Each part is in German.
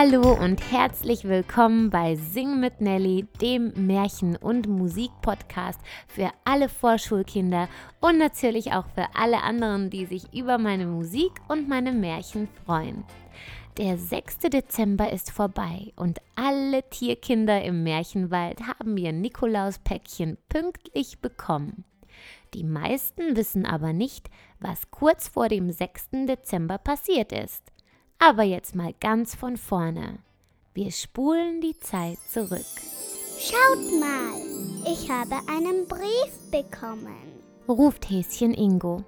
Hallo und herzlich willkommen bei Sing mit Nelly, dem Märchen- und Musikpodcast für alle Vorschulkinder und natürlich auch für alle anderen, die sich über meine Musik und meine Märchen freuen. Der 6. Dezember ist vorbei und alle Tierkinder im Märchenwald haben ihr Nikolauspäckchen pünktlich bekommen. Die meisten wissen aber nicht, was kurz vor dem 6. Dezember passiert ist. Aber jetzt mal ganz von vorne. Wir spulen die Zeit zurück. Schaut mal, ich habe einen Brief bekommen. ruft Häschen Ingo.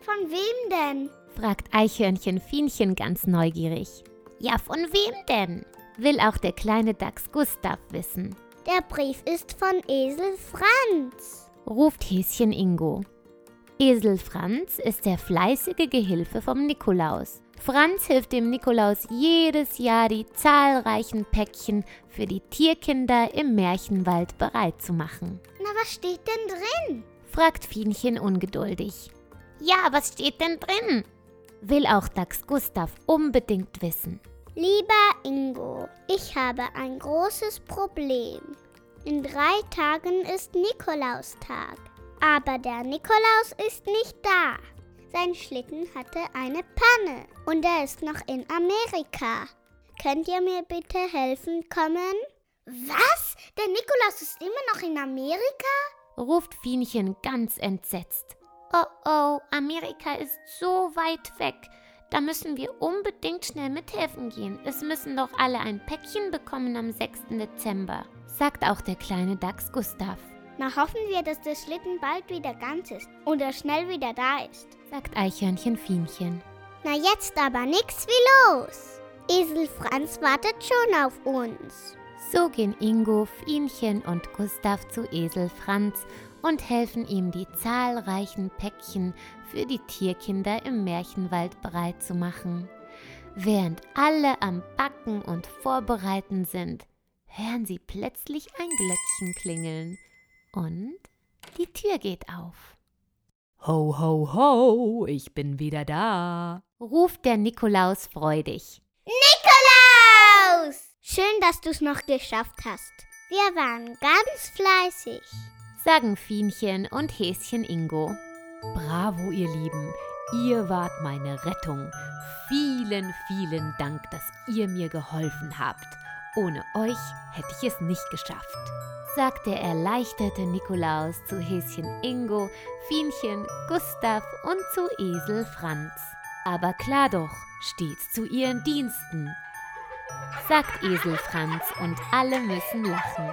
Von wem denn? fragt Eichhörnchen Fienchen ganz neugierig. Ja, von wem denn? will auch der kleine Dachs Gustav wissen. Der Brief ist von Esel Franz. ruft Häschen Ingo. Esel Franz ist der fleißige Gehilfe vom Nikolaus. Franz hilft dem Nikolaus jedes Jahr, die zahlreichen Päckchen für die Tierkinder im Märchenwald bereit zu machen. Na, was steht denn drin? fragt Fienchen ungeduldig. Ja, was steht denn drin? will auch Dachs Gustav unbedingt wissen. Lieber Ingo, ich habe ein großes Problem. In drei Tagen ist Nikolaustag, aber der Nikolaus ist nicht da. Sein Schlitten hatte eine Panne und er ist noch in Amerika. Könnt ihr mir bitte helfen kommen? Was? Der Nikolaus ist immer noch in Amerika? ruft Fienchen ganz entsetzt. Oh oh, Amerika ist so weit weg. Da müssen wir unbedingt schnell mithelfen gehen. Es müssen doch alle ein Päckchen bekommen am 6. Dezember, sagt auch der kleine Dachs Gustav. Na hoffen wir, dass der Schlitten bald wieder ganz ist und er schnell wieder da ist, sagt Eichhörnchen Fienchen. Na jetzt aber nix wie los. Esel Franz wartet schon auf uns. So gehen Ingo, Fienchen und Gustav zu Esel Franz und helfen ihm, die zahlreichen Päckchen für die Tierkinder im Märchenwald bereit zu machen. Während alle am Backen und Vorbereiten sind, hören sie plötzlich ein Glöckchen klingeln und die Tür geht auf. Ho, ho, ho, ich bin wieder da, ruft der Nikolaus freudig. Nikolaus! Schön, dass du's noch geschafft hast. Wir waren ganz fleißig, sagen Fienchen und Häschen Ingo. Bravo, ihr Lieben, ihr wart meine Rettung. Vielen, vielen Dank, dass ihr mir geholfen habt. Ohne euch hätte ich es nicht geschafft sagt der erleichterte Nikolaus zu Häschen Ingo, Fienchen, Gustav und zu Esel Franz. Aber klar doch, stets zu ihren Diensten, sagt Esel Franz und alle müssen lachen.